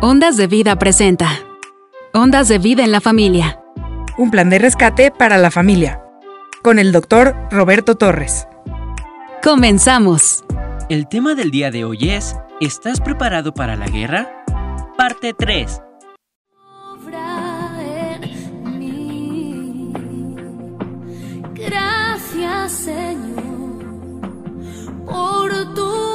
Ondas de Vida presenta. Ondas de Vida en la Familia. Un plan de rescate para la familia. Con el doctor Roberto Torres. Comenzamos. El tema del día de hoy es ¿Estás preparado para la guerra? Parte 3. Gracias Señor por tu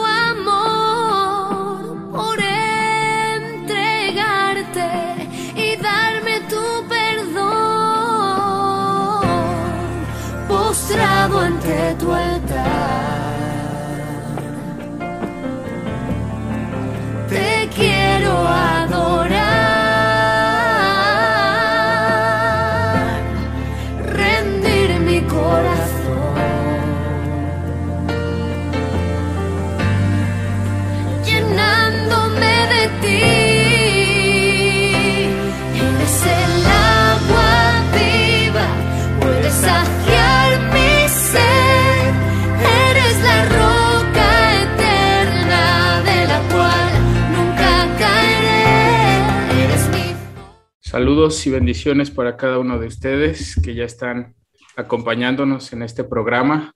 Saludos y bendiciones para cada uno de ustedes que ya están acompañándonos en este programa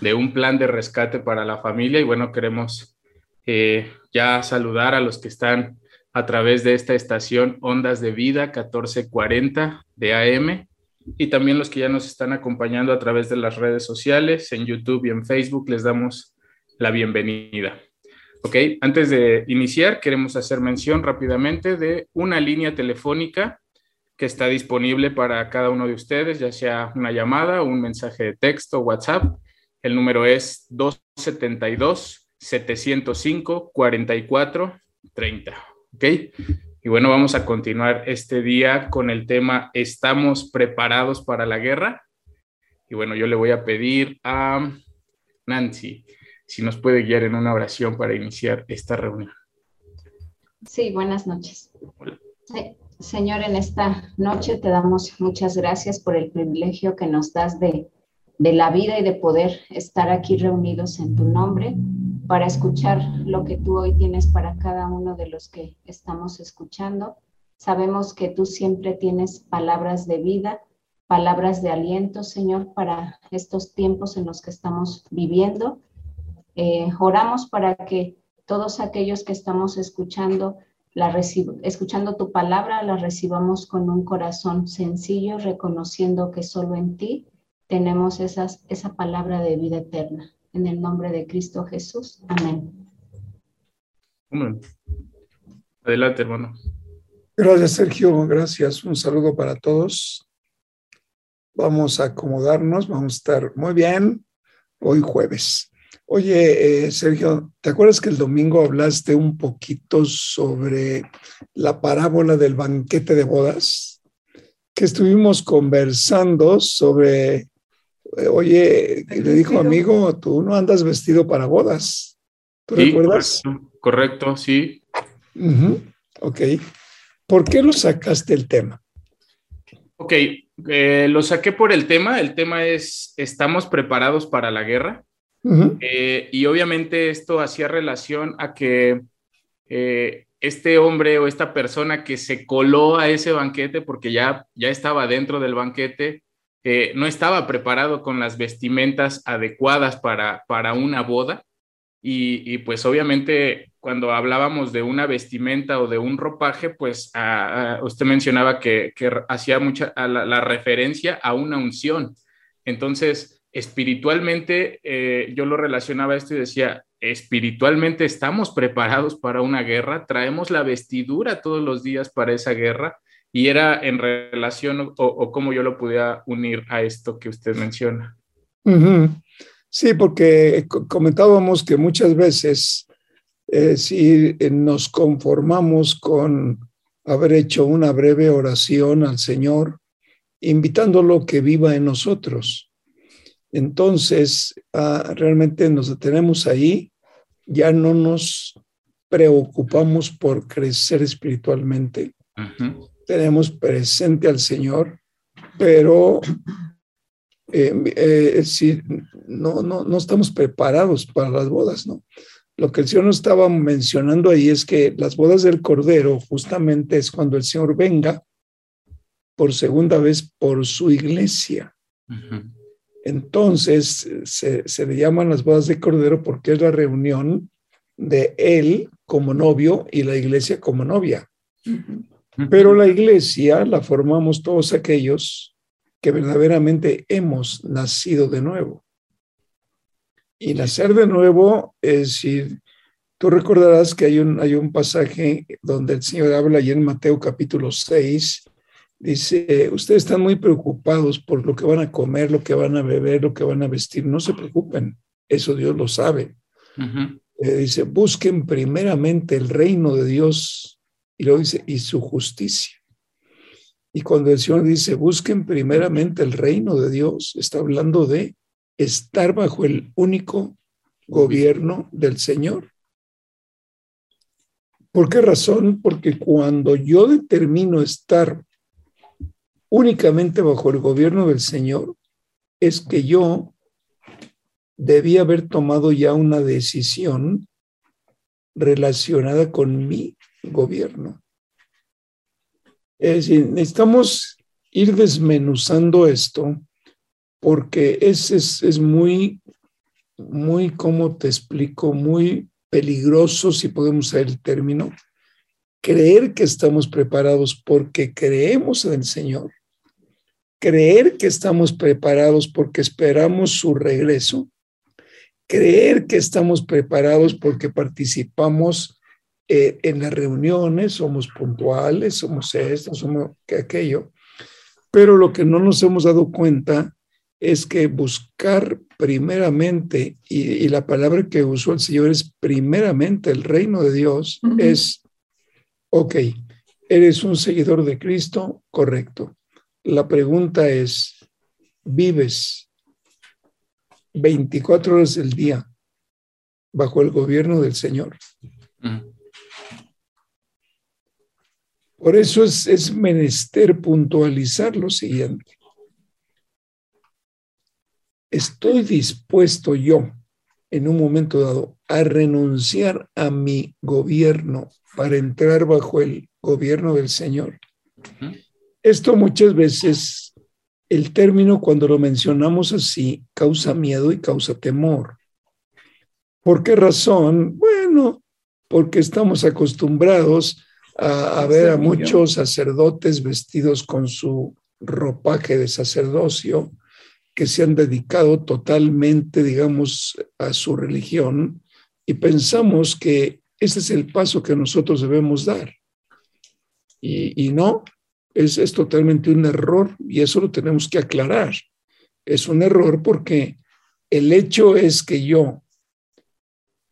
de un plan de rescate para la familia. Y bueno, queremos eh, ya saludar a los que están a través de esta estación Ondas de Vida 1440 de AM y también los que ya nos están acompañando a través de las redes sociales, en YouTube y en Facebook. Les damos la bienvenida. Ok, antes de iniciar, queremos hacer mención rápidamente de una línea telefónica que está disponible para cada uno de ustedes, ya sea una llamada, un mensaje de texto, WhatsApp. El número es 272-705-4430. ¿Ok? Y bueno, vamos a continuar este día con el tema ¿Estamos preparados para la guerra? Y bueno, yo le voy a pedir a Nancy si nos puede guiar en una oración para iniciar esta reunión. Sí, buenas noches. Hola. Sí, Señor, en esta noche te damos muchas gracias por el privilegio que nos das de, de la vida y de poder estar aquí reunidos en tu nombre para escuchar lo que tú hoy tienes para cada uno de los que estamos escuchando. Sabemos que tú siempre tienes palabras de vida, palabras de aliento, Señor, para estos tiempos en los que estamos viviendo. Eh, oramos para que todos aquellos que estamos escuchando, la recibo- escuchando tu palabra, la recibamos con un corazón sencillo, reconociendo que solo en ti tenemos esas, esa palabra de vida eterna. En el nombre de Cristo Jesús. Amén. Amén. Adelante, hermano. Gracias, Sergio. Gracias. Un saludo para todos. Vamos a acomodarnos. Vamos a estar muy bien hoy jueves. Oye, eh, Sergio, ¿te acuerdas que el domingo hablaste un poquito sobre la parábola del banquete de bodas? Que estuvimos conversando sobre, eh, oye, le dijo amigo, tú no andas vestido para bodas. ¿Tú Sí, recuerdas? Correcto, correcto, sí. Ujú, Ok. ¿Por qué lo sacaste el tema? Ok, eh, lo saqué por el tema. El tema es, ¿estamos preparados para la guerra? Eh, y obviamente esto hacía relación a que eh, este hombre o esta persona que se coló a ese banquete porque ya, ya estaba dentro del banquete, eh, no estaba preparado con las vestimentas adecuadas para, para una boda. Y, y, pues obviamente cuando hablábamos de una vestimenta o de un ropaje, pues ah, ah, usted mencionaba que, hacía mucha a la referencia a una unción. Entonces, espiritualmente, eh, yo lo relacionaba a esto y decía, espiritualmente estamos preparados para una guerra, traemos la vestidura todos los días para esa guerra y era en relación o, cómo yo lo podía unir a esto que usted menciona. Sí, porque co- comentábamos que muchas veces eh, si eh, nos conformamos con haber hecho una breve oración al Señor, invitándolo que viva en nosotros. Entonces, ah, realmente nos detenemos ahí, ya no nos preocupamos por crecer espiritualmente, tenemos presente al Señor, pero eh, eh, no, no, no estamos preparados para las bodas, ¿no? Lo que el Señor nos estaba mencionando ahí es que las bodas del Cordero justamente es cuando el Señor venga por segunda vez por su iglesia. Entonces se, se, le llaman las bodas de Cordero porque es la reunión de Él como novio y la iglesia como novia. Pero la iglesia la formamos todos aquellos que verdaderamente hemos nacido de nuevo. Y nacer de nuevo es decir, tú recordarás que hay un, hay un pasaje donde el Señor habla allí en Mateo capítulo 6, dice, ustedes están muy preocupados por lo que van a comer, lo que van a beber, lo que van a vestir, no se preocupen, eso Dios lo sabe. Eh, dice, busquen primeramente el reino de Dios y luego dice, y su justicia. Y cuando el Señor dice, busquen primeramente el reino de Dios, está hablando de estar bajo el único gobierno del Señor. ¿Por qué razón? Porque cuando yo determino estar únicamente bajo el gobierno del Señor, es que yo debía haber tomado ya una decisión relacionada con mi gobierno. Es decir, necesitamos ir desmenuzando esto porque es, es, es muy, muy, ¿cómo te explico? Muy peligroso, si podemos usar el término, creer que estamos preparados porque creemos en el Señor, creer que estamos preparados porque esperamos su regreso, creer que estamos preparados porque participamos eh, en las reuniones, somos puntuales, somos esto, somos aquello, pero lo que no nos hemos dado cuenta es que buscar primeramente, y, la palabra que usó el Señor es primeramente el reino de Dios, es, ok, eres un seguidor de Cristo, correcto. La pregunta es, ¿vives 24 horas del día bajo el gobierno del Señor? Por eso es, es menester puntualizar lo siguiente. Estoy dispuesto yo en un momento dado a renunciar a mi gobierno para entrar bajo el gobierno del Señor. Esto muchas veces, el término cuando lo mencionamos así, causa miedo y causa temor. ¿Por qué razón? Bueno, porque estamos acostumbrados a, ver a muchos sacerdotes vestidos con su ropaje de sacerdocio que se han dedicado totalmente, digamos, a su religión y pensamos que ese es el paso que nosotros debemos dar. Y, no, es, es totalmente un error y eso lo tenemos que aclarar. Es un error porque el hecho es que yo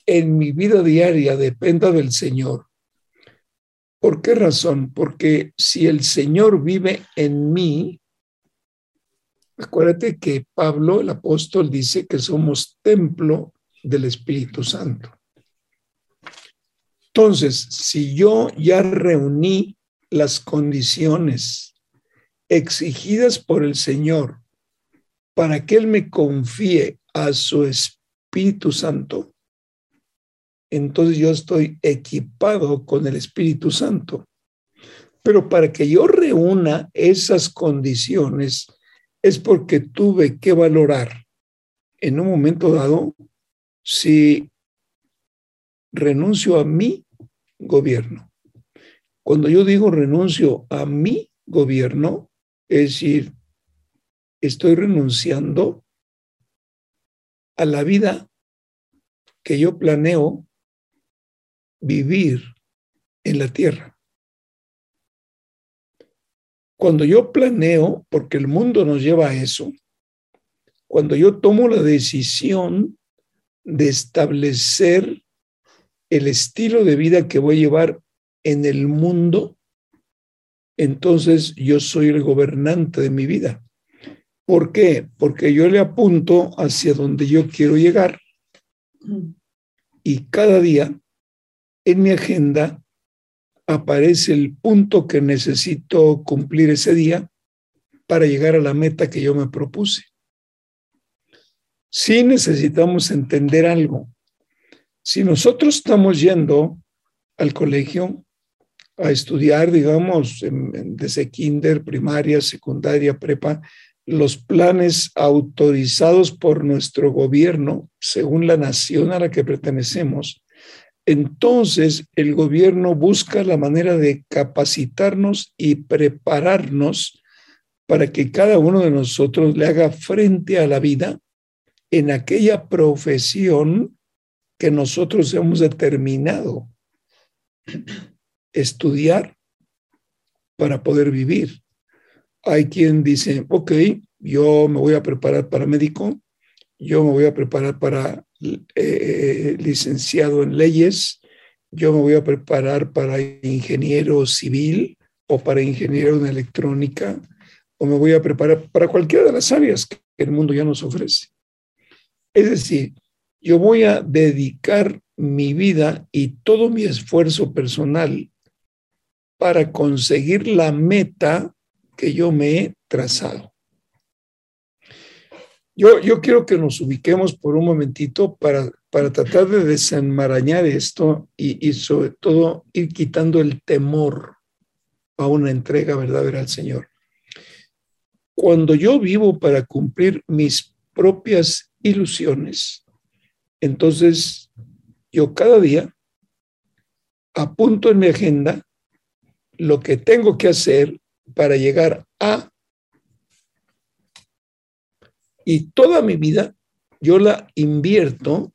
en mi vida diaria dependa del Señor ¿Por qué razón? Porque si el Señor vive en mí, acuérdate que Pablo, el apóstol, dice que somos templo del Espíritu Santo. Entonces, si yo ya reuní las condiciones exigidas por el Señor para que Él me confíe a su Espíritu Santo, entonces yo estoy equipado con el Espíritu Santo. Pero para que yo reúna esas condiciones es porque tuve que valorar en un momento dado si renuncio a mi gobierno. Cuando yo digo renuncio a mi gobierno, es decir, estoy renunciando a la vida que yo planeo vivir en la tierra. Cuando yo planeo, porque el mundo nos lleva a eso, cuando yo tomo la decisión de establecer el estilo de vida que voy a llevar en el mundo, entonces yo soy el gobernante de mi vida. ¿Por qué? Porque yo le apunto hacia donde yo quiero llegar. Y cada día en mi agenda aparece el punto que necesito cumplir ese día para llegar a la meta que yo me propuse. Si necesitamos entender algo. Si nosotros estamos yendo al colegio a estudiar, digamos, desde kinder, primaria, secundaria, prepa, los planes autorizados por nuestro gobierno, según la nación a la que pertenecemos, entonces el gobierno busca la manera de capacitarnos y prepararnos para que cada uno de nosotros le haga frente a la vida en aquella profesión que nosotros hemos determinado estudiar para poder vivir. Hay quien dice, ok, yo me voy a preparar para médico, yo me voy a preparar para eh, licenciado en leyes, yo me voy a preparar para ingeniero civil o para ingeniero en electrónica, o me voy a preparar para cualquiera de las áreas que el mundo ya nos ofrece. Es decir, yo voy a dedicar mi vida y todo mi esfuerzo personal para conseguir la meta que yo me he trazado. Yo, yo quiero que nos ubiquemos por un momentito para, para tratar de desenmarañar esto y, y sobre todo ir quitando el temor a una entrega verdadera al Señor. Cuando yo vivo para cumplir mis propias ilusiones, entonces yo cada día apunto en mi agenda lo que tengo que hacer para llegar a y toda mi vida yo la invierto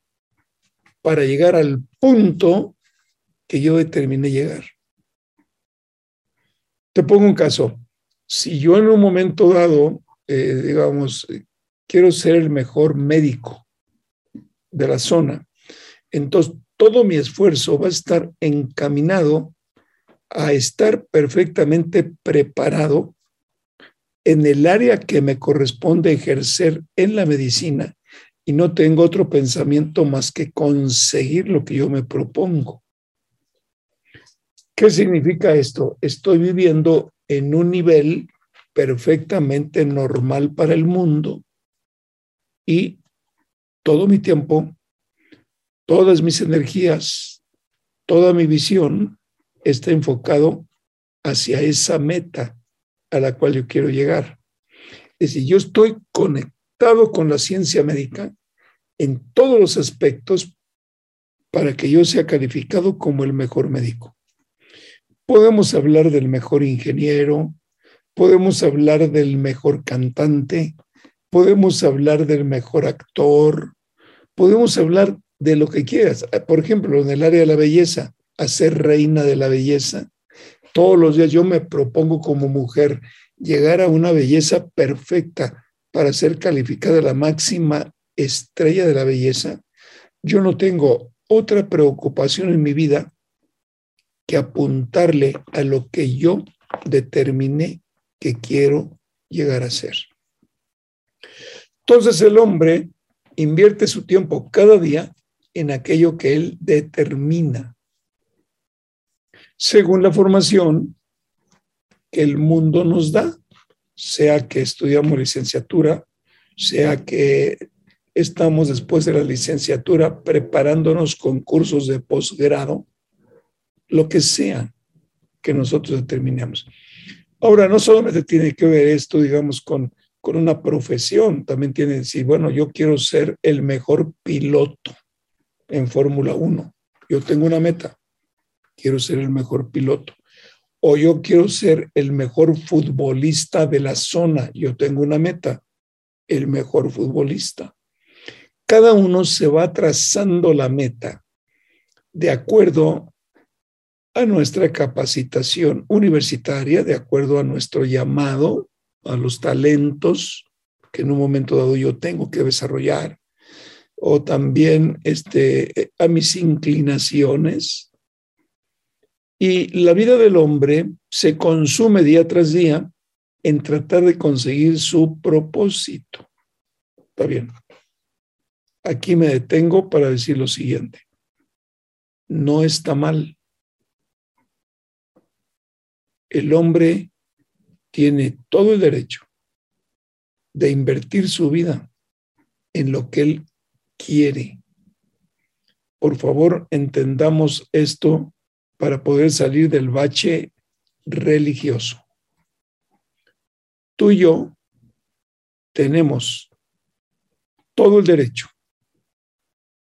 para llegar al punto que yo determiné llegar. Te pongo un caso. Si yo en un momento dado, eh, digamos, quiero ser el mejor médico de la zona, entonces todo mi esfuerzo va a estar encaminado a estar perfectamente preparado en el área que me corresponde ejercer en la medicina y no tengo otro pensamiento más que conseguir lo que yo me propongo. ¿Qué significa esto? Estoy viviendo en un nivel perfectamente normal para el mundo y todo mi tiempo, todas mis energías, toda mi visión está enfocado hacia esa meta a la cual yo quiero llegar. Es decir, yo estoy conectado con la ciencia médica en todos los aspectos para que yo sea calificado como el mejor médico. Podemos hablar del mejor ingeniero, podemos hablar del mejor cantante, podemos hablar del mejor actor, podemos hablar de lo que quieras. Por ejemplo, en el área de la belleza, hacer reina de la belleza, todos los días yo me propongo como mujer llegar a una belleza perfecta para ser calificada la máxima estrella de la belleza. Yo no tengo otra preocupación en mi vida que apuntarle a lo que yo determiné que quiero llegar a ser. Entonces el hombre invierte su tiempo cada día en aquello que él determina según la formación que el mundo nos da, sea que estudiamos licenciatura, sea que estamos después de la licenciatura preparándonos con cursos de posgrado, lo que sea que nosotros determinemos. Ahora, no solamente tiene que ver esto, digamos, con, con una profesión, también tiene que decir, bueno, yo quiero ser el mejor piloto en Fórmula 1. Yo tengo una meta quiero ser el mejor piloto. O yo quiero ser el mejor futbolista de la zona. Yo tengo una meta, el mejor futbolista. Cada uno se va trazando la meta de acuerdo a nuestra capacitación universitaria, de acuerdo a nuestro llamado, a los talentos que en un momento dado yo tengo que desarrollar, o también este, a mis inclinaciones, y la vida del hombre se consume día tras día en tratar de conseguir su propósito. Está bien. Aquí me detengo para decir lo siguiente. No está mal. El hombre tiene todo el derecho de invertir su vida en lo que él quiere. por favor, entendamos esto para poder salir del bache religioso. Tú y yo tenemos todo el derecho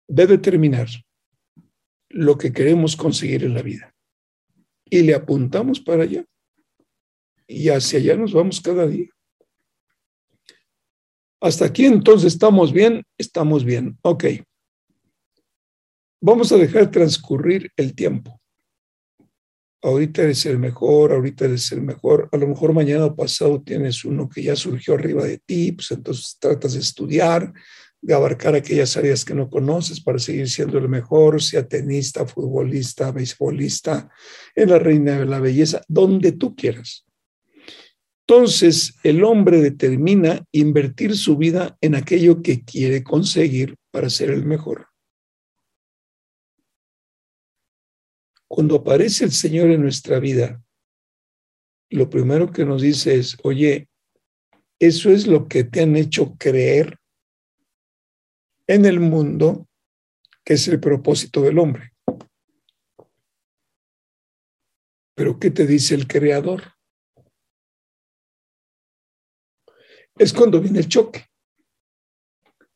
de determinar lo que queremos conseguir en la vida. Y le apuntamos para allá. Y hacia allá nos vamos cada día. Hasta aquí entonces estamos bien, estamos bien. Ok. Vamos a dejar transcurrir el tiempo. Ahorita eres el mejor, ahorita eres el mejor. A lo mejor mañana o pasado tienes uno que ya surgió arriba de ti, pues entonces tratas de estudiar, de abarcar aquellas áreas que no conoces para seguir siendo el mejor, sea tenista, futbolista, beisbolista, en la reina de la belleza, donde tú quieras. Entonces, el hombre determina invertir su vida en aquello que quiere conseguir para ser el mejor. Cuando aparece el Señor en nuestra vida, lo primero que nos dice es, oye, eso es lo que te han hecho creer en el mundo, que es el propósito del hombre. Pero ¿qué te dice el Creador? Es cuando viene el choque.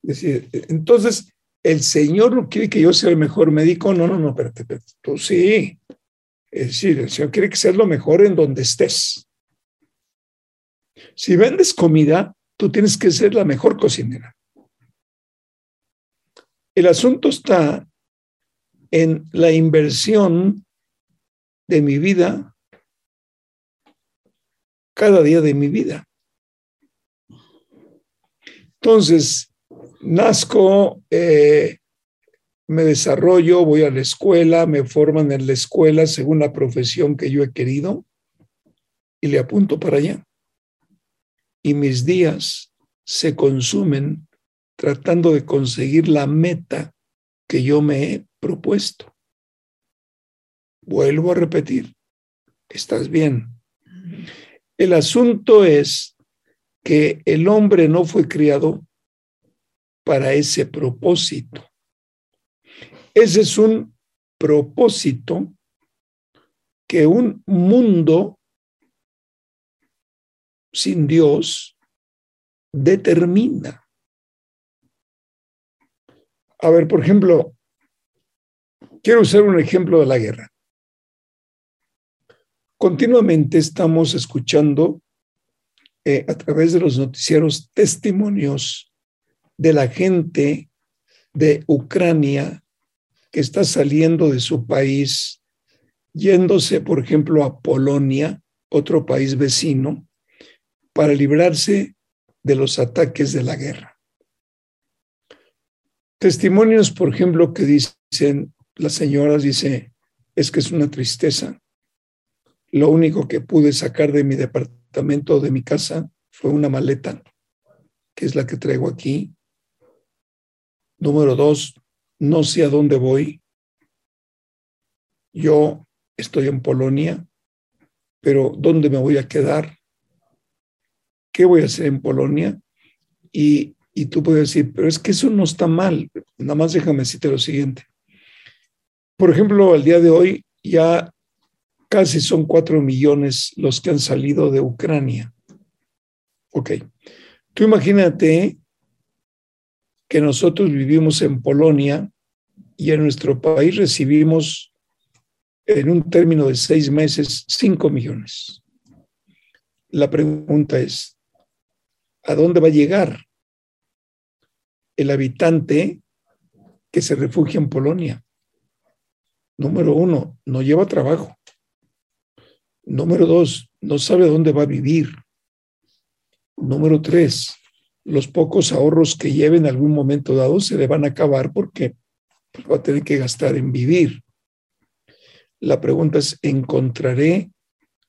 Es decir, entonces, el Señor no quiere que yo sea el mejor médico. No, no, no, espérate, espérate. Tú sí. Es decir, el Señor quiere que seas lo mejor en donde estés. Si vendes comida, tú tienes que ser la mejor cocinera. El asunto está en la inversión de mi vida cada día de mi vida. Entonces, nazco, eh, me desarrollo, voy a la escuela, me forman en la escuela según la profesión que yo he querido y le apunto para allá. Y mis días se consumen tratando de conseguir la meta que yo me he propuesto. Vuelvo a repetir, estás bien. El asunto es que el hombre no fue criado para ese propósito. Ese es un propósito que un mundo sin Dios determina. A ver, por ejemplo, quiero usar un ejemplo de la guerra. Continuamente estamos escuchando eh, a través de los noticieros testimonios de la gente de Ucrania que está saliendo de su país, yéndose, por ejemplo, a Polonia, otro país vecino, para librarse de los ataques de la guerra. Testimonios, por ejemplo, que dicen, las señoras dice, es que es una tristeza. Lo único que pude sacar de mi departamento, de mi casa, fue una maleta, que es la que traigo aquí, Número dos, no sé a dónde voy. Yo estoy en Polonia, pero ¿dónde me voy a quedar? ¿Qué voy a hacer en Polonia? Y, y tú puedes decir, pero es que eso no está mal. Nada más déjame decirte lo siguiente. Por ejemplo, al día de hoy ya casi son cuatro millones los que han salido de Ucrania. Ok. Tú imagínate que nosotros vivimos en Polonia y en nuestro país recibimos en un término de seis meses cinco millones. La pregunta es, ¿a dónde va a llegar el habitante que se refugia en Polonia? Número uno, no lleva trabajo. Número dos, no sabe dónde va a vivir. Número tres, los pocos ahorros que lleve en algún momento dado se le van a acabar porque va a tener que gastar en vivir. La pregunta es, ¿encontraré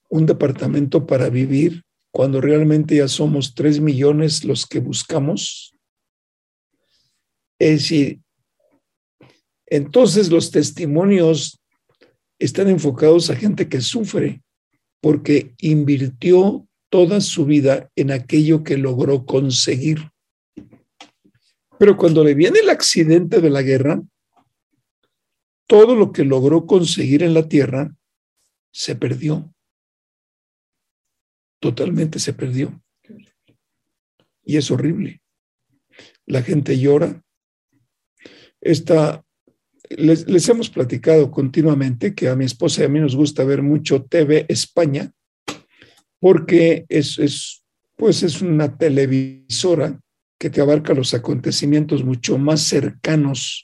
un departamento para vivir cuando realmente ya somos tres millones los que buscamos? Es decir, entonces los testimonios están enfocados a gente que sufre porque invirtió toda su vida en aquello que logró conseguir. Pero cuando le viene el accidente de la guerra, todo lo que logró conseguir en la tierra se perdió. Totalmente se perdió. Y es horrible. La gente llora. Esta, les, les hemos platicado continuamente que a mi esposa y a mí nos gusta ver mucho TV España porque es, es, pues es una televisora que te abarca los acontecimientos mucho más cercanos,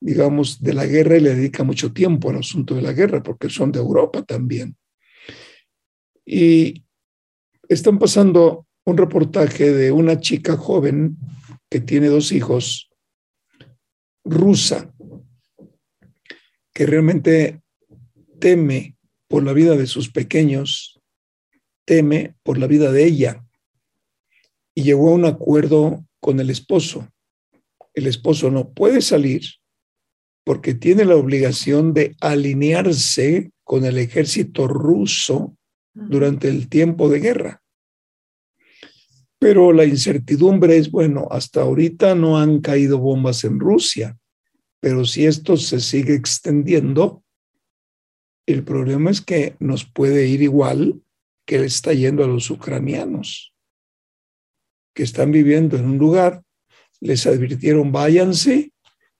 digamos, de la guerra y le dedica mucho tiempo al asunto de la guerra, porque son de Europa también. Y están pasando un reportaje de una chica joven que tiene dos hijos, rusa, que realmente teme por la vida de sus pequeños, teme por la vida de ella y llegó a un acuerdo con el esposo. El esposo no puede salir porque tiene la obligación de alinearse con el ejército ruso durante el tiempo de guerra. Pero la incertidumbre es, bueno, hasta ahorita no han caído bombas en Rusia, pero si esto se sigue extendiendo, el problema es que nos puede ir igual que le está yendo a los ucranianos que están viviendo en un lugar, les advirtieron váyanse,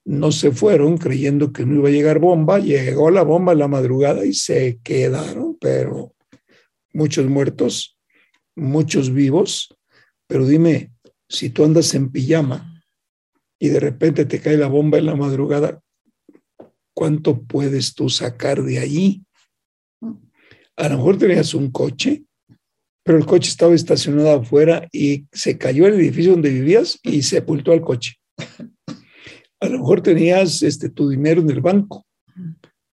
no se fueron creyendo que no iba a llegar bomba, llegó la bomba en la madrugada y se quedaron, pero muchos muertos, muchos vivos, pero dime, si tú andas en pijama y de repente te cae la bomba en la madrugada, ¿cuánto puedes tú sacar de allí? A lo mejor tenías un coche, pero el coche estaba estacionado afuera y se cayó el edificio donde vivías y sepultó al coche. A lo mejor tenías este, tu dinero en el banco,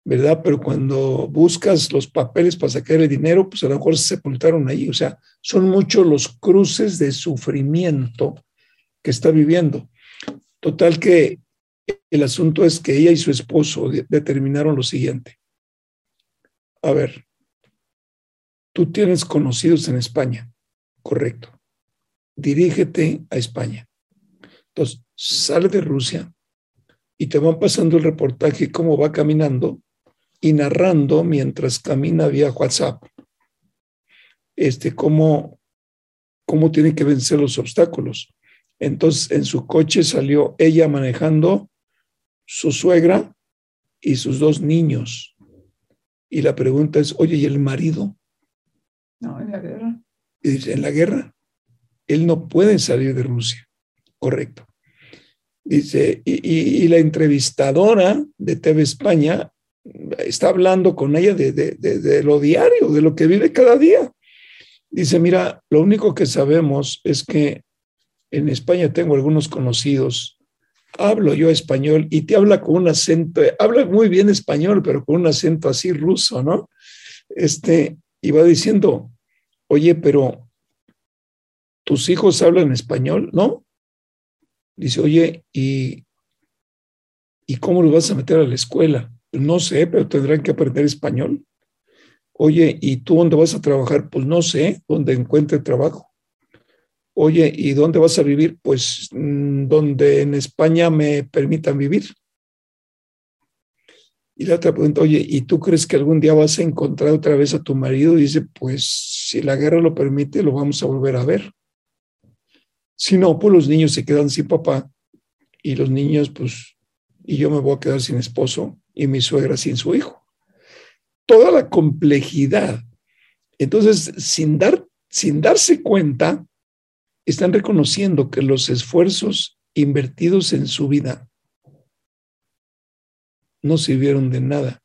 ¿verdad? Pero cuando buscas los papeles para sacar el dinero, pues a lo mejor se sepultaron ahí. O sea, son muchos los cruces de sufrimiento que está viviendo. Total que el asunto es que ella y su esposo determinaron lo siguiente. A ver, Tú tienes conocidos en España, correcto. Dirígete a España. Entonces, sale de Rusia y te van pasando el reportaje cómo va caminando y narrando mientras camina vía WhatsApp. Este, cómo, cómo tiene que vencer los obstáculos. Entonces, en su coche salió ella manejando, su suegra y sus dos niños. Y la pregunta es, oye, ¿y el marido? No, en la guerra. En la guerra, él no puede salir de Rusia. Correcto. Dice, y, y, la entrevistadora de TV España está hablando con ella de, de, de, de, lo diario, de lo que vive cada día. Dice, mira, lo único que sabemos es que en España tengo algunos conocidos, hablo yo español y te habla con un acento, habla muy bien español, pero con un acento así ruso, ¿no? Este, y va diciendo, oye, pero tus hijos hablan español, ¿no? Dice, oye, ¿y, ¿y cómo los vas a meter a la escuela? No sé, pero tendrán que aprender español. Oye, ¿y tú dónde vas a trabajar? Pues no sé, dónde encuentre trabajo. Oye, ¿y dónde vas a vivir? Pues mm, donde en España me permitan vivir. Y la otra pregunta, oye, ¿y tú crees que algún día vas a encontrar otra vez a tu marido? Y dice, pues si la guerra lo permite, lo vamos a volver a ver. Si no, pues los niños se quedan sin papá y los niños, pues, y yo me voy a quedar sin esposo y mi suegra sin su hijo. Toda la complejidad. Entonces, sin, dar, sin darse cuenta, están reconociendo que los esfuerzos invertidos en su vida no sirvieron de nada.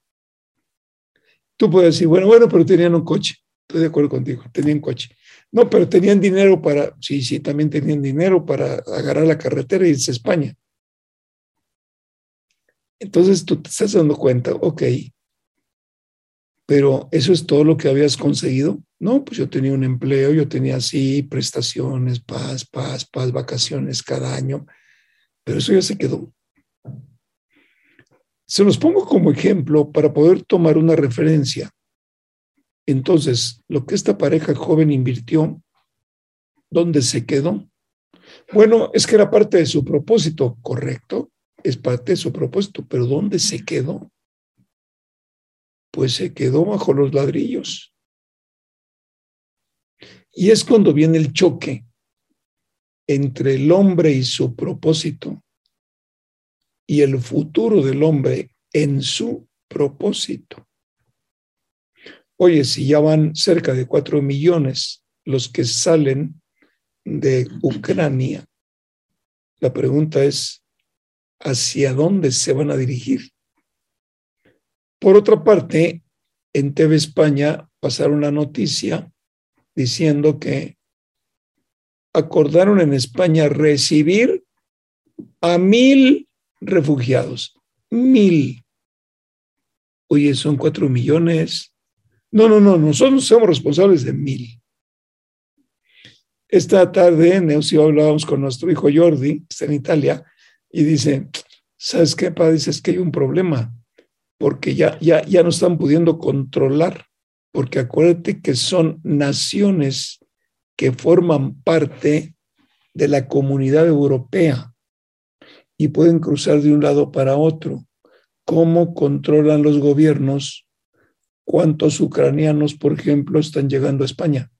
Tú puedes decir, bueno, bueno, pero tenían un coche. Estoy de acuerdo contigo, tenían coche. No, pero tenían dinero para, sí, sí, también tenían dinero para agarrar la carretera y irse a España. Entonces tú te estás dando cuenta, ok, pero eso es todo lo que habías conseguido. No, pues yo tenía un empleo, yo tenía así prestaciones, paz, paz, paz, vacaciones cada año, pero eso ya se quedó. Se los pongo como ejemplo para poder tomar una referencia. Entonces, lo que esta pareja joven invirtió, ¿dónde se quedó? Bueno, es que era parte de su propósito, correcto, es parte de su propósito, pero ¿dónde se quedó? pues se quedó bajo los ladrillos. Y es cuando viene el choque entre el hombre y su propósito y el futuro del hombre en su propósito. Oye, si ya van cerca de cuatro millones los que salen de Ucrania, la pregunta es, ¿hacia dónde se van a dirigir? Por otra parte, en TV España pasaron la noticia diciendo que acordaron en España recibir a mil refugiados. Mil. Oye, son cuatro millones. No, no, no, nosotros somos responsables de mil. Esta tarde en hablábamos con nuestro hijo Jordi, que está en Italia, y dice, ¿sabes qué, padre? Dice, es que hay un problema, porque ya, ya, ya no están pudiendo controlar, porque acuérdate que son naciones que forman parte de la comunidad europea y pueden cruzar de un lado para otro. ¿Cómo controlan los gobiernos cuántos ucranianos, por ejemplo, están llegando a España?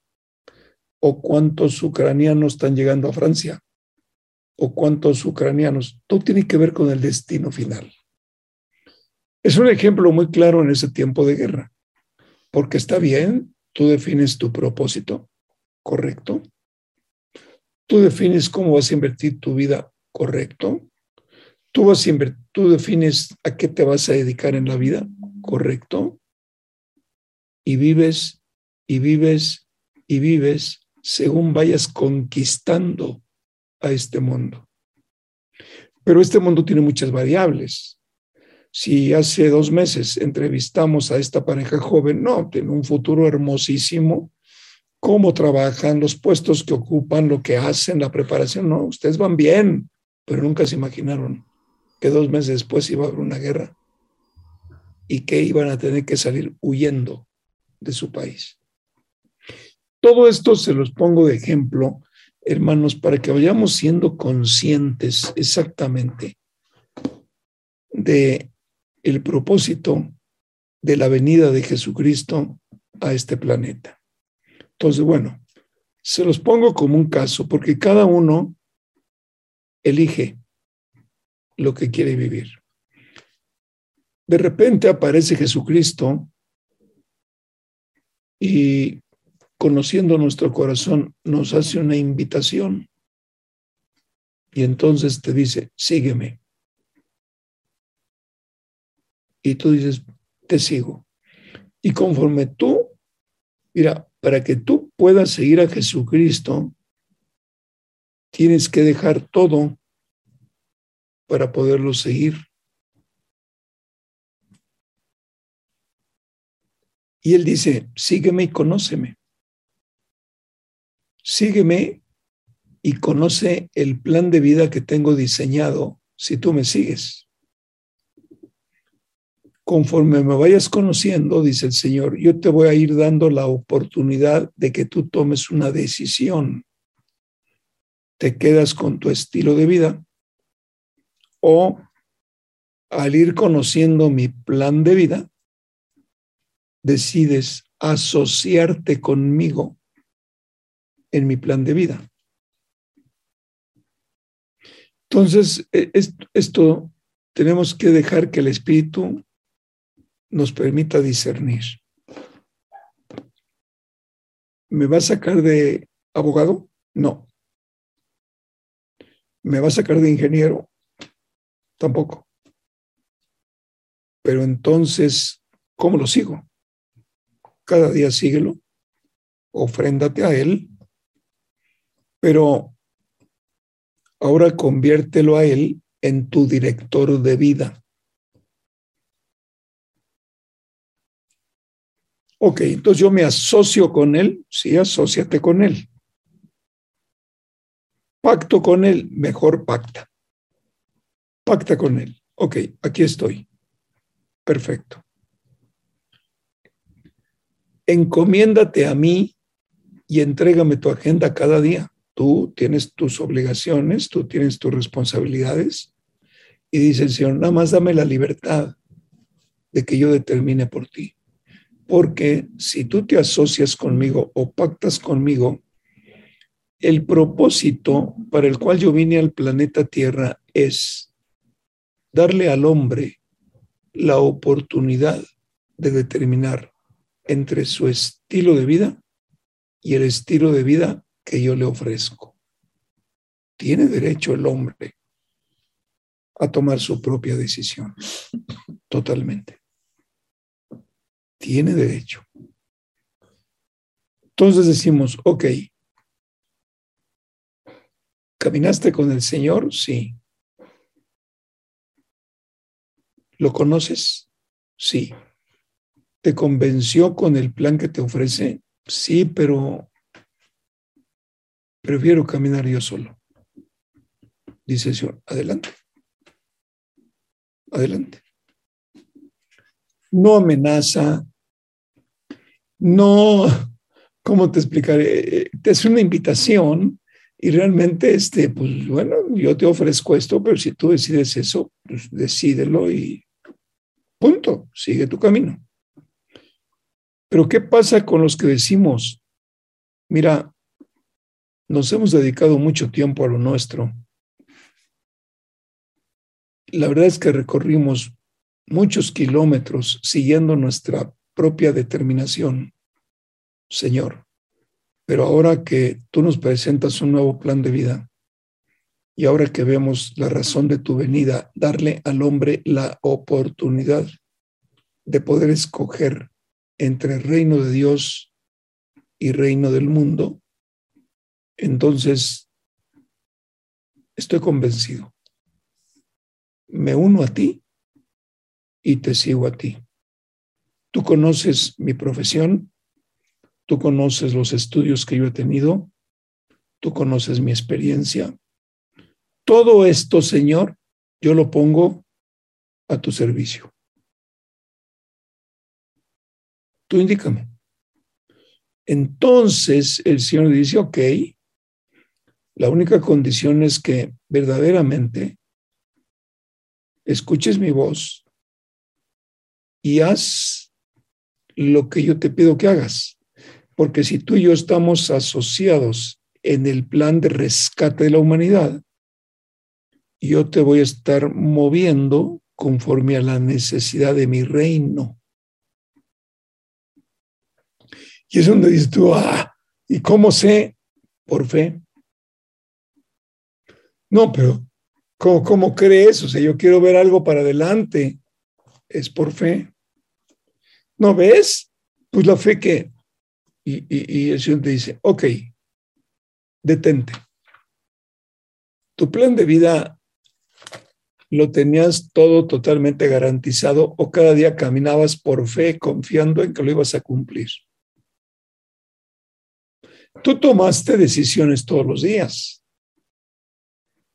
¿O cuántos ucranianos están llegando a Francia? ¿O cuántos ucranianos? Todo tiene que ver con el destino final. Es un ejemplo muy claro en ese tiempo de guerra, porque está bien, tú defines tu propósito, correcto. Tú defines cómo vas a invertir tu vida, correcto. Tú, vas a tú defines a qué te vas a dedicar en la vida, correcto. Y vives y vives y vives según vayas conquistando a este mundo. Pero este mundo tiene muchas variables. Si hace dos meses entrevistamos a esta pareja joven, no, tiene un futuro hermosísimo, cómo trabajan, los puestos que ocupan, lo que hacen, la preparación. No, ustedes van bien, pero nunca se imaginaron que dos meses después iba a haber una guerra y que iban a tener que salir huyendo de su país. Todo esto se los pongo de ejemplo, hermanos, para que vayamos siendo conscientes exactamente de el propósito de la venida de Jesucristo a este planeta. Entonces, bueno, se los pongo como un caso porque cada uno elige lo que quiere vivir. De repente aparece Jesucristo y conociendo nuestro corazón nos hace una invitación y entonces te dice, sígueme. Y tú dices, te sigo. Y conforme tú, mira, para que tú puedas seguir a Jesucristo, tienes que dejar todo para poderlo seguir. Y él dice, sígueme y conóceme. Sígueme y conoce el plan de vida que tengo diseñado si tú me sigues conforme me vayas conociendo, dice el Señor, yo te voy a ir dando la oportunidad de que tú tomes una decisión. Te quedas con tu estilo de vida o al ir conociendo mi plan de vida, decides asociarte conmigo en mi plan de vida. Entonces, e, esto tenemos que dejar que el Espíritu nos permita discernir. ¿Me va a sacar de abogado? No. ¿Me va a sacar de ingeniero? Tampoco. Pero entonces, ¿cómo lo sigo? Cada día síguelo, ofréndate a él, pero ahora conviértelo a él en tu director de vida. Ok, entonces yo me asocio con él, sí, asóciate con él. Pacto con él, mejor pacta. Pacta con él. Ok, aquí estoy. Perfecto. Encomiéndate a mí y entrégame tu agenda cada día. Tú tienes tus obligaciones, tú tienes tus responsabilidades. Y dice el Señor, nada más dame la libertad de que yo determine por ti Porque si tú te asocias conmigo o pactas conmigo, el propósito para el cual yo vine al planeta Tierra es darle al hombre la oportunidad de determinar entre su estilo de vida y el estilo de vida que yo le ofrezco. Tiene derecho el hombre a tomar su propia decisión, totalmente. Tiene derecho. Entonces decimos, ok, ¿caminaste con el Señor? Sí. ¿Lo conoces? Sí. ¿Te convenció con el plan que te ofrece? Sí, pero prefiero caminar yo solo. Dice el Señor, adelante. Adelante. No amenaza, no, ¿cómo te explicaré? Te hace una invitación y realmente, este, pues bueno, yo te ofrezco esto, pero si tú decides eso, pues decídelo y punto, sigue tu camino. Pero ¿qué pasa con los que decimos, mira, nos hemos dedicado mucho tiempo a lo nuestro? La verdad es que recorrimos muchos kilómetros siguiendo nuestra propia determinación, Señor. Pero ahora que tú nos presentas un nuevo plan de vida y ahora que vemos la razón de tu venida, darle al hombre la oportunidad de poder escoger entre reino de Dios y reino del mundo, entonces estoy convencido. Me uno a ti y te sigo a ti. Tú conoces mi profesión, tú conoces los estudios que yo he tenido, tú conoces mi experiencia. Todo esto, Señor, yo lo pongo a tu servicio. tú indícame. Entonces el Señor dice, ok, la única condición es que verdaderamente escuches mi voz y haz lo que yo te pido que hagas. Porque si tú y yo estamos asociados en el plan de rescate de la humanidad, yo te voy a estar moviendo conforme a la necesidad de mi reino. Y es donde dices tú, ah, ¿y cómo sé? Por fe. No, pero ¿cómo, ¿cómo crees? O sea, yo quiero ver algo para adelante. Es por fe. ¿No ves? Pues la fe que... Y, y, y el Señor te dice, ok, detente. Tu plan de vida lo tenías todo totalmente garantizado o cada día caminabas por fe confiando en que lo ibas a cumplir. Tú tomaste decisiones todos los días.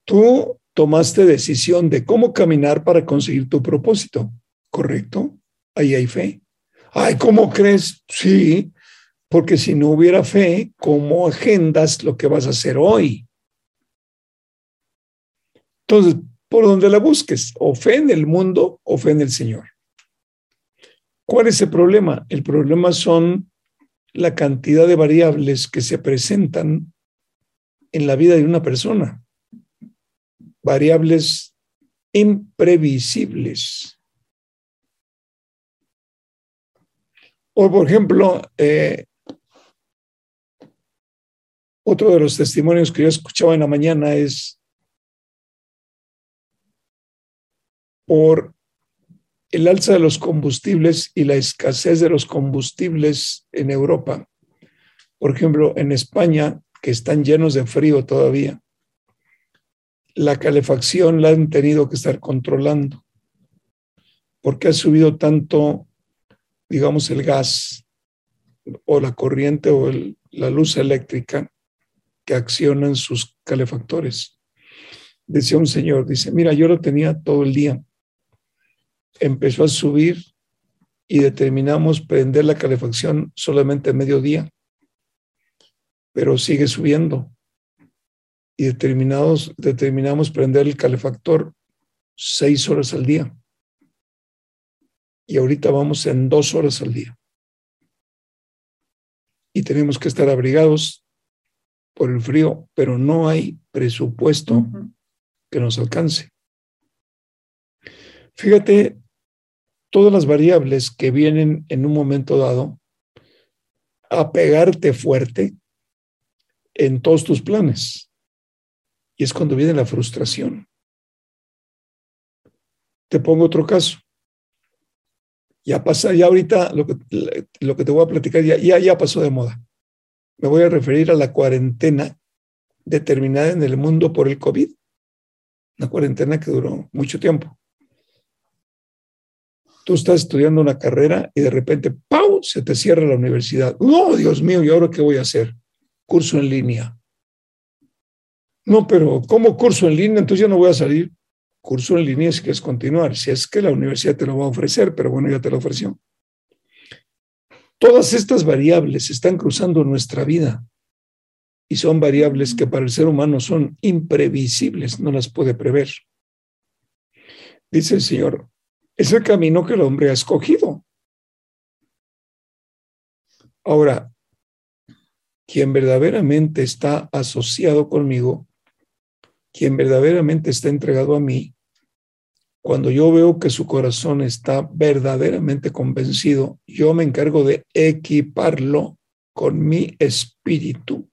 Tú tomaste decisión de cómo caminar para conseguir tu propósito, ¿correcto? Ahí hay fe. Ay, ¿cómo crees? Sí, porque si no hubiera fe, ¿cómo agendas lo que vas a hacer hoy? Entonces, por donde la busques, o fe en el mundo o fe en el Señor. ¿Cuál es el problema? El problema son la cantidad de variables que se presentan en la vida de una persona. Variables imprevisibles. O, por ejemplo, eh, otro de los testimonios que yo escuchaba en la mañana es por el alza de los combustibles y la escasez de los combustibles en Europa. Por ejemplo, en España, que están llenos de frío todavía, la calefacción la han tenido que estar controlando porque ha subido tanto, digamos, el gas o la corriente o la luz eléctrica que accionan sus calefactores. Decía un señor, dice, mira, yo lo tenía todo el día empezó a subir y determinamos prender la calefacción solamente a mediodía, pero sigue subiendo. Y determinados, determinamos prender el calefactor seis horas al día. Y ahorita vamos en dos horas al día. y tenemos que estar abrigados por el frío, pero no hay presupuesto que nos alcance. Fíjate todas las variables que vienen en un momento dado a pegarte fuerte en todos tus planes. Y es cuando viene la frustración. Te pongo otro caso. Ya pasa, ya ahorita lo que, lo que te voy a platicar ya, ya, ya pasó de moda. Me voy a referir a la cuarentena determinada en el mundo por el COVID. Una cuarentena que duró mucho tiempo. Tú estás estudiando una carrera y de repente, ¡pau!, se te cierra la universidad. No, Dios mío, ¿y ahora qué voy a hacer? Curso en línea. No, pero ¿cómo curso en línea? Entonces yo no voy a salir. Curso en línea si quieres continuar, si es que la universidad te lo va a ofrecer, pero bueno, ya te lo ofreció. Todas estas variables están cruzando nuestra vida y son variables que para el ser humano son imprevisibles, no las puede prever. Dice el Señor, es el camino que el hombre ha escogido. Ahora, quien verdaderamente está asociado conmigo, quien verdaderamente está entregado a mí, cuando yo veo que su corazón está verdaderamente convencido, yo me encargo de equiparlo con mi espíritu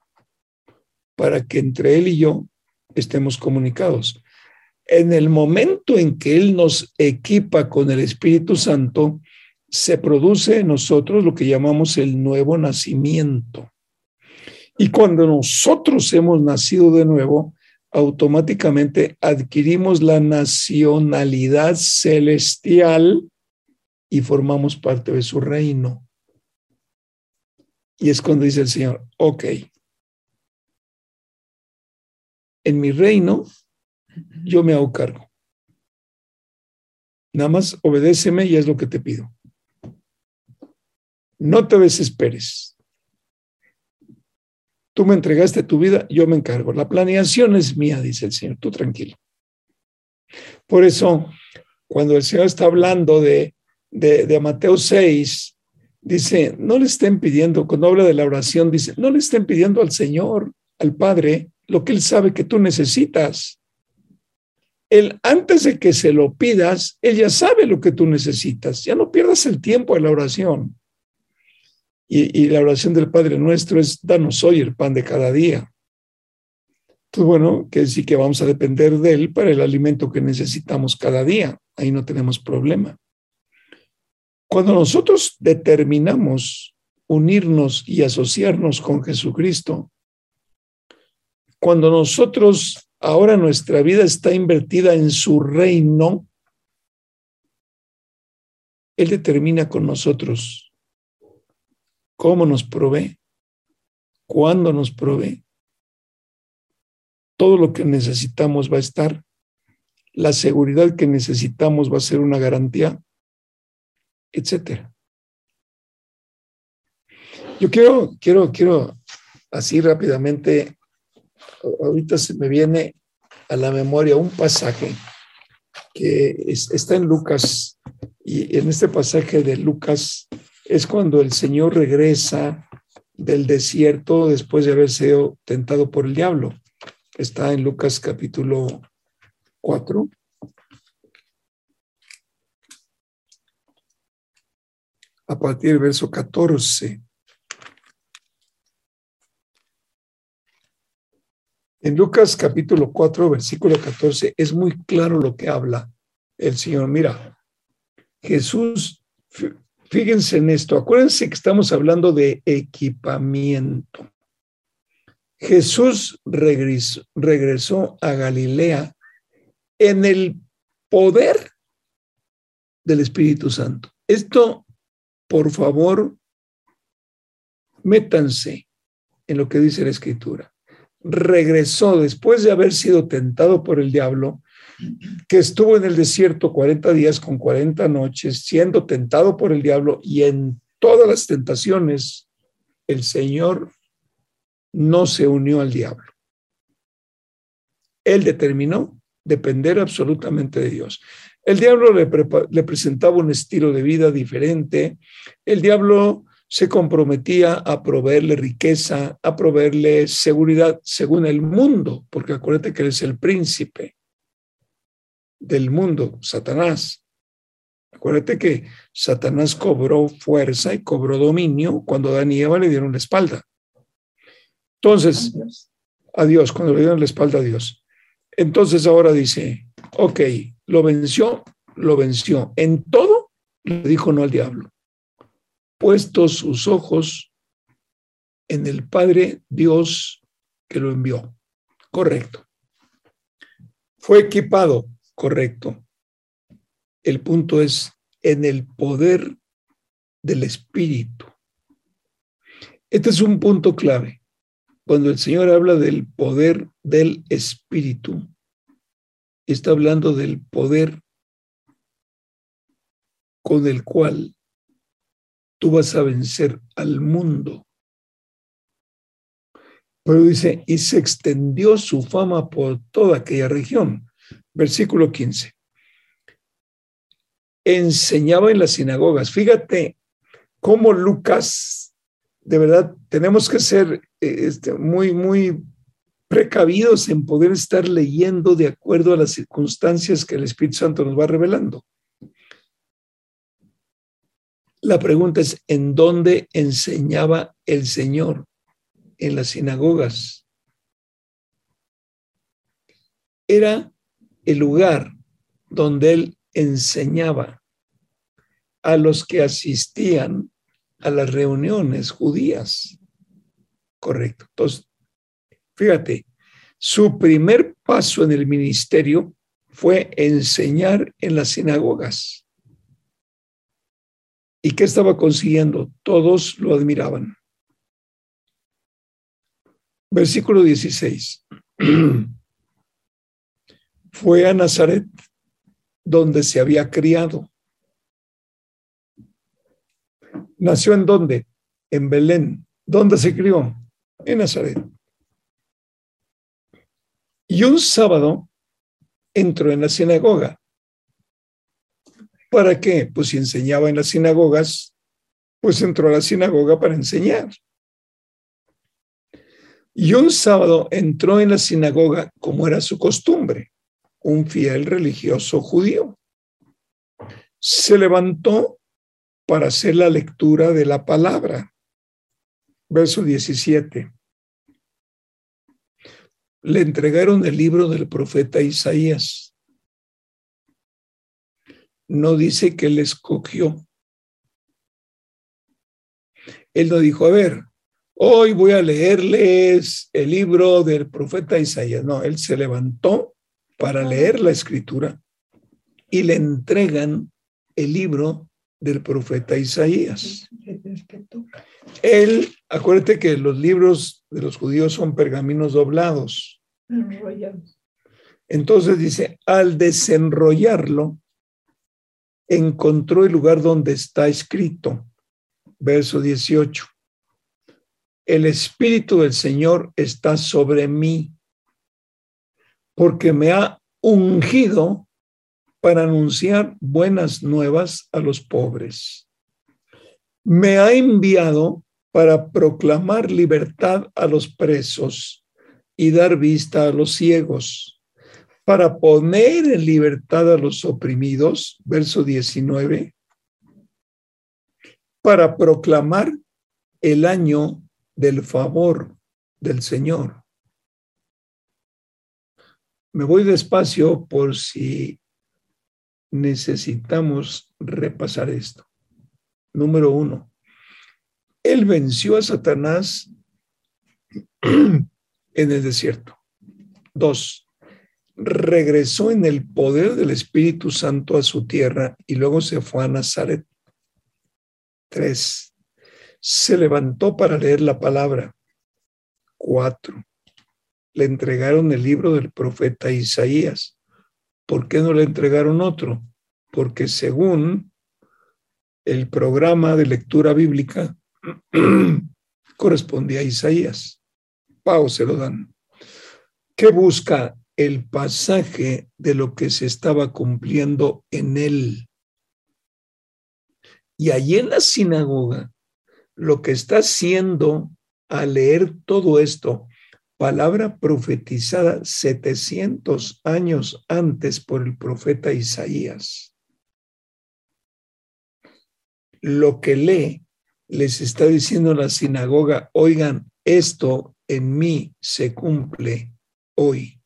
para que entre él y yo estemos comunicados. En el momento en que Él nos equipa con el Espíritu Santo, se produce en nosotros lo que llamamos el nuevo nacimiento. Y cuando nosotros hemos nacido de nuevo, automáticamente adquirimos la nacionalidad celestial y formamos parte de su reino. Y es cuando dice el Señor, ok, en mi reino yo me hago cargo. Nada más obedéceme y es lo que te pido. No te desesperes. Tú me entregaste tu vida, yo me encargo. La planeación es mía, dice el Señor, tú tranquilo. Por eso, cuando el Señor está hablando de, de, Mateo 6, dice, no le estén pidiendo, cuando habla de la oración, dice, no le estén pidiendo al Señor, al Padre, lo que Él sabe que tú necesitas. Él, antes de que se lo pidas, Él ya sabe lo que tú necesitas. Ya no pierdas el tiempo en la oración. Y, y, la oración del Padre nuestro es, danos hoy el pan de cada día. Entonces, bueno, que sí que vamos a depender de Él para el alimento que necesitamos cada día. Ahí no tenemos problema. Cuando nosotros determinamos unirnos y asociarnos con Jesucristo, cuando nosotros ahora nuestra vida está invertida en su reino, Él determina con nosotros cómo nos provee, cuándo nos provee. Todo lo que necesitamos va a estar. La seguridad que necesitamos va a ser una garantía, etcétera. Yo quiero, quiero, quiero así rápidamente, ahorita se me viene a la memoria un pasaje que es, está en Lucas y en este pasaje de Lucas es cuando el Señor regresa del desierto después de haber sido tentado por el diablo. Está en Lucas capítulo 4. A partir del verso 14. En Lucas capítulo 4, versículo 14, es muy claro lo que habla el Señor. Mira, Jesús, fíjense en esto, acuérdense que estamos hablando de equipamiento. Jesús regresó, regresó a Galilea en el poder del Espíritu Santo. Esto, por favor, métanse en lo que dice la Escritura regresó después de haber sido tentado por el diablo, que estuvo en el desierto 40 días con 40 noches, siendo tentado por el diablo y en todas las tentaciones, el Señor no se unió al diablo. Él determinó depender absolutamente de Dios. El diablo le, le presentaba un estilo de vida diferente. El diablo se comprometía a proveerle riqueza, a proveerle seguridad según el mundo, porque acuérdate que él es el príncipe del mundo, Satanás. Acuérdate que Satanás cobró fuerza y cobró dominio cuando Adán y Eva le dieron la espalda. Entonces, a Dios, cuando le dieron la espalda a Dios. Entonces ahora dice, ok, lo venció, lo venció. En todo le dijo no al diablo puesto sus ojos en el Padre Dios que lo envió. Correcto. Fue equipado. Correcto. El punto es en el poder del Espíritu. Este es un punto clave. Cuando el Señor habla del poder del Espíritu, está hablando del poder con el cual tú vas a vencer al mundo. Pero dice, y se extendió su fama por toda aquella región. Versículo 15. Enseñaba en las sinagogas. Fíjate cómo Lucas, de verdad, tenemos que ser eh, este, muy, muy precavidos en poder estar leyendo de acuerdo a las circunstancias que el Espíritu Santo nos va revelando. La pregunta es, ¿en dónde enseñaba el Señor? En las sinagogas. Era el lugar donde él enseñaba a los que asistían a las reuniones judías. Correcto. Entonces, fíjate, su primer paso en el ministerio fue enseñar en las sinagogas. ¿Y qué estaba consiguiendo? Todos lo admiraban. Versículo 16. Fue a Nazaret, donde se había criado. ¿Nació en dónde? En Belén. ¿Dónde se crió? En Nazaret. Y un sábado entró en la sinagoga ¿Para qué? Pues si enseñaba en las sinagogas, pues entró a la sinagoga para enseñar. Y un sábado entró en la sinagoga como era su costumbre, un fiel religioso judío. Se levantó para hacer la lectura de la palabra. Verso 17. Le entregaron el libro del profeta Isaías no dice que él escogió. Él no dijo, a ver, hoy voy a leerles el libro del profeta Isaías. No, él se levantó para leer la escritura y le entregan el libro del profeta Isaías. Él, acuérdate que los libros de los judíos son pergaminos doblados. Entonces dice, al desenrollarlo, encontró el lugar donde está escrito, verso 18. El Espíritu del Señor está sobre mí, porque me ha ungido para anunciar buenas nuevas a los pobres. Me ha enviado para proclamar libertad a los presos y dar vista a los ciegos para poner en libertad a los oprimidos, verso 19, para proclamar el año del favor del Señor. Me voy despacio por si necesitamos repasar esto. Número uno, Él venció a Satanás en el desierto. Dos, regresó en el poder del Espíritu Santo a su tierra y luego se fue a Nazaret. Tres, se levantó para leer la palabra. Cuatro, le entregaron el libro del profeta Isaías. ¿Por qué no le entregaron otro? Porque según el programa de lectura bíblica correspondía a Isaías. Pau se lo dan. ¿Qué busca el pasaje de lo que se estaba cumpliendo en él. Y allí en la sinagoga lo que está haciendo al leer todo esto, palabra profetizada 700 años antes por el profeta Isaías. Lo que lee les está diciendo la sinagoga, oigan, esto en mí se cumple hoy.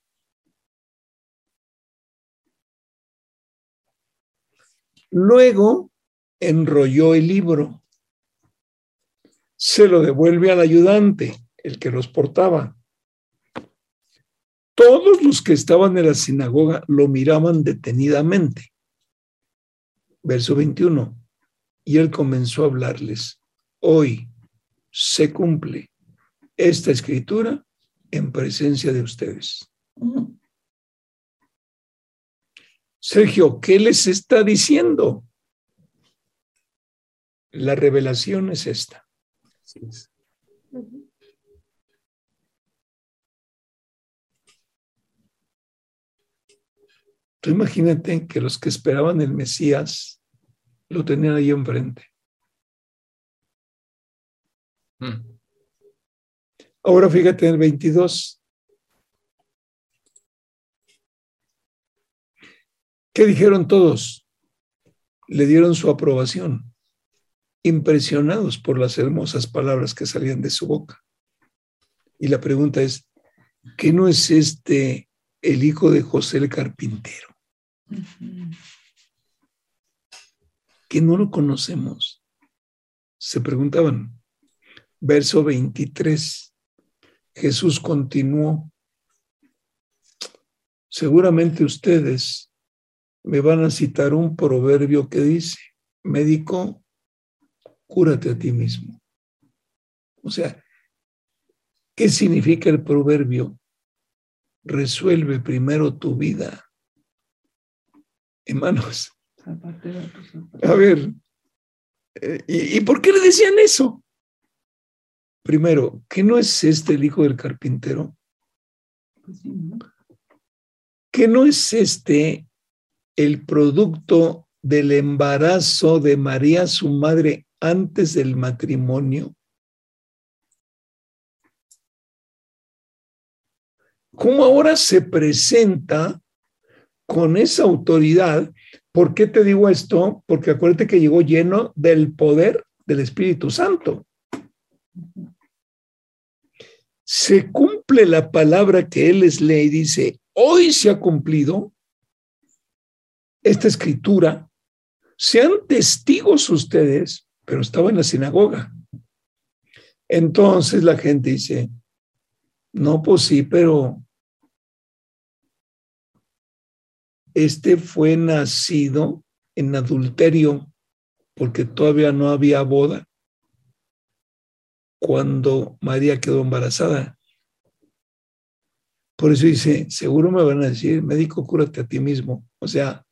Luego enrolló el libro, se lo devuelve al ayudante, el que los portaba. Todos los que estaban en la sinagoga lo miraban detenidamente. Verso 21. Y él comenzó a hablarles. Hoy se cumple esta escritura en presencia de ustedes. Sergio, ¿qué les está diciendo? La revelación es esta. Tú imagínate que los que esperaban el Mesías lo tenían ahí enfrente. Hmm. Ahora fíjate en el 22. ¿Qué dijeron todos? Le dieron su aprobación, impresionados por las hermosas palabras que salían de su boca. Y la pregunta es, ¿qué no es este el hijo de José el carpintero? Que no lo conocemos. Se preguntaban. Verso 23. Jesús continuó. Seguramente ustedes me van a citar un proverbio que dice, médico, cúrate a ti mismo. O sea, ¿qué significa el proverbio? Resuelve primero tu vida hermanos. A ver, eh, ¿y, por qué le decían eso? Primero, ¿qué no es este el hijo del carpintero? Pues ¿Qué no es este el producto del embarazo de María, su madre, antes del matrimonio? ¿Cómo ahora se presenta con esa autoridad. ¿Por qué te digo esto? Porque acuérdate que llegó lleno del poder del Espíritu Santo. Se cumple la palabra que Él les lee y dice, hoy se ha cumplido esta escritura. Sean testigos ustedes, pero estaba en la sinagoga. Entonces la gente dice, no, pues sí, pero este fue nacido en adulterio porque todavía no había boda cuando María quedó embarazada. Por eso dice, seguro me van a decir, médico, cúrate a ti mismo. O sea,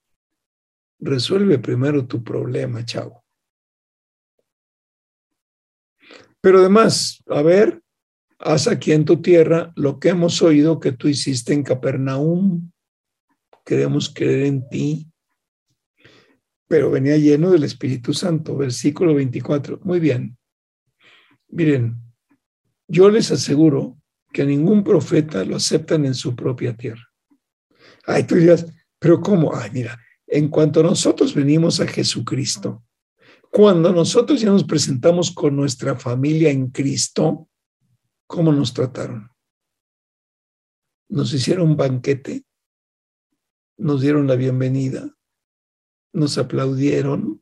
resuelve primero tu problema, chavo. Pero además, a ver, haz aquí en tu tierra lo que hemos oído que tú hiciste en Capernaum queremos creer en ti. Pero venía lleno del Espíritu Santo, versículo 24. Muy bien. Miren, yo les aseguro que ningún profeta lo aceptan en su propia tierra. Ay, tú dirás, pero ¿cómo? Ay, mira, en cuanto nosotros venimos a Jesucristo, cuando nosotros ya nos presentamos con nuestra familia en Cristo, ¿cómo nos trataron? Nos hicieron un banquete, nos dieron la bienvenida, nos aplaudieron.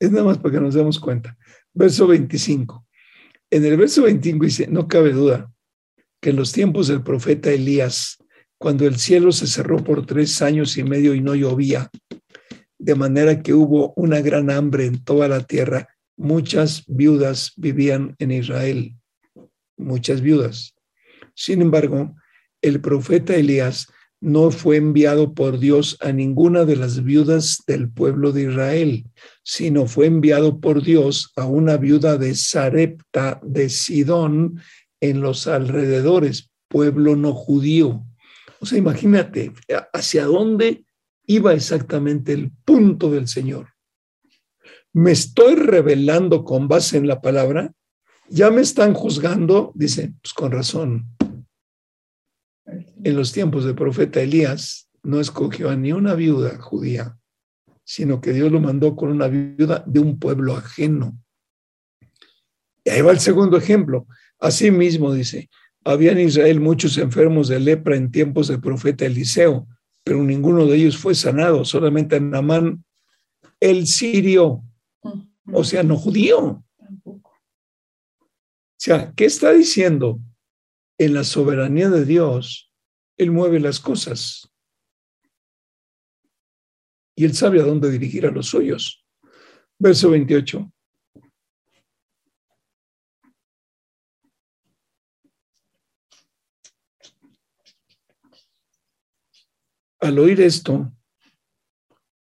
Es nada más para que nos demos cuenta. Verso 25. En el verso 25 dice, no cabe duda que en los tiempos del profeta Elías, cuando el cielo se cerró por tres años y medio y no llovía, de manera que hubo una gran hambre en toda la tierra, muchas viudas vivían en Israel, muchas viudas. Sin embargo, el profeta Elías no fue enviado por Dios a ninguna de las viudas del pueblo de Israel, sino fue enviado por Dios a una viuda de Sarepta de Sidón en los alrededores, pueblo no judío. O sea, imagínate hacia dónde iba exactamente el punto del Señor. me estoy revelando con base en la palabra, ya me están juzgando, dice, pues con razón. En los tiempos del profeta Elías no escogió a ni una viuda judía, sino que Dios lo mandó con una viuda de un pueblo ajeno. Y ahí va el segundo ejemplo. Asimismo dice, había en Israel muchos enfermos de lepra en tiempos del profeta Eliseo, pero ninguno de ellos fue sanado, solamente Namán el sirio, o sea, no judío. O sea, ¿qué está diciendo? En la soberanía de Dios, Él mueve las cosas. Y Él sabe a dónde dirigir a los suyos. Verso 28. Al oír esto,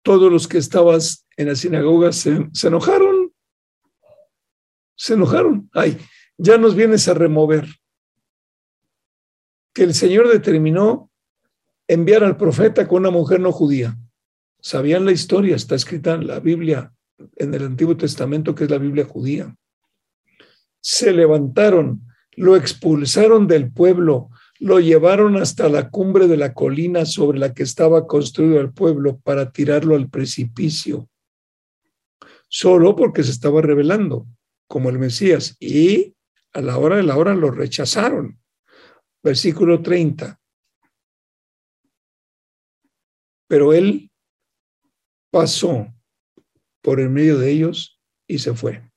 todos los que estabas en la sinagoga se, se enojaron. Se enojaron. Ay, ya nos vienes a remover. Que el Señor determinó enviar al profeta con una mujer no judía. Sabían la historia, está escrita en la Biblia, en el Antiguo Testamento, que es la Biblia judía. Se levantaron, lo expulsaron del pueblo, lo llevaron hasta la cumbre de la colina sobre la que estaba construido el pueblo para tirarlo al precipicio, solo porque se estaba revelando como el Mesías. Y a la hora de la hora lo rechazaron. Versículo 30. Pero él pasó por el medio de ellos y se fue.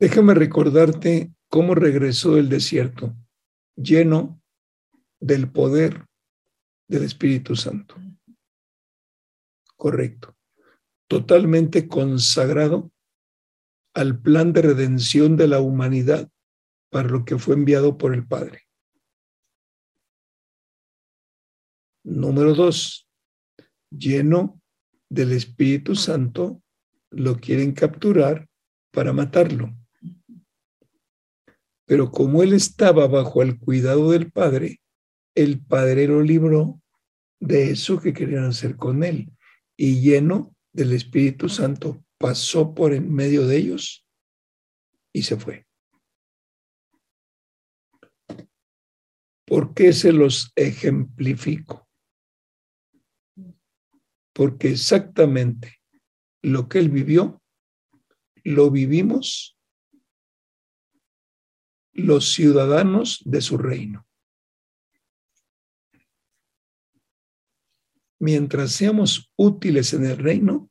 Déjame recordarte cómo regresó del desierto, lleno del poder del Espíritu Santo. Correcto totalmente consagrado al plan de redención de la humanidad para lo que fue enviado por el Padre. Número dos, lleno del Espíritu Santo, lo quieren capturar para matarlo. Pero como él estaba bajo el cuidado del Padre, el Padre lo libró de eso que querían hacer con él y lleno del Espíritu Santo pasó por en medio de ellos y se fue. ¿Por qué se los ejemplifico? Porque exactamente lo que él vivió, lo vivimos los ciudadanos de su reino. mientras seamos útiles en el reino,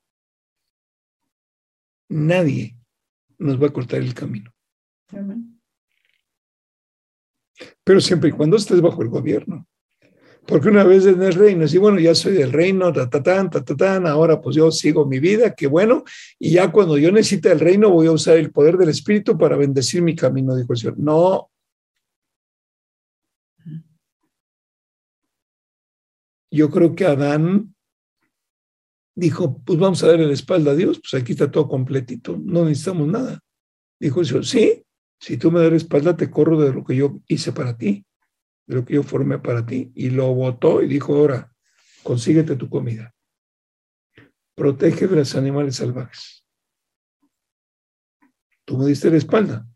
nadie nos va a cortar el camino. Pero siempre y cuando estés bajo el gobierno. Porque una vez en el reino, y bueno, ya soy del reino, ta, ta, ta, ta, ta, ahora pues yo sigo mi vida, qué bueno, y ya cuando yo necesite el reino voy a usar el poder del Espíritu para bendecir mi camino, dijo el Señor. No, yo creo que Adán dijo, pues vamos a darle la espalda a Dios, pues aquí está todo completito, no necesitamos nada. Dijo Dios, sí, si tú me das la espalda, te corro de lo que yo hice para ti, de lo que yo formé para ti. Y lo votó y dijo, ahora, consíguete tu comida. Protege de los animales salvajes. Tú me diste la espalda.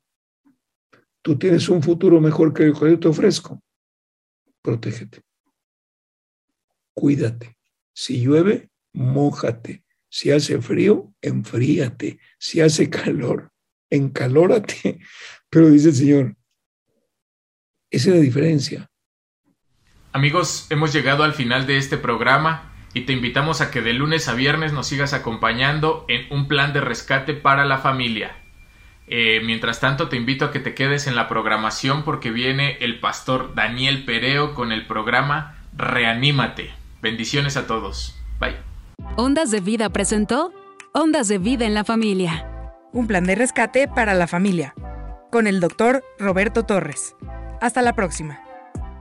Tú tienes un futuro mejor que el que yo te ofrezco. Protégete cuídate. Si llueve, mójate. Si hace frío, enfríate. Si hace calor, encalórate. Pero dice el Señor, esa es la diferencia. Amigos, hemos llegado al final de este programa y te invitamos a que de lunes a viernes nos sigas acompañando en un plan de rescate para la familia. Eh, mientras tanto, te invito a que te quedes en la programación porque viene el pastor Daniel Pereo con el programa Reanímate. Bendiciones a todos. Bye. Ondas de Vida presentó Ondas de Vida en la Familia. Un plan de rescate para la familia. Con el doctor Roberto Torres. Hasta la próxima.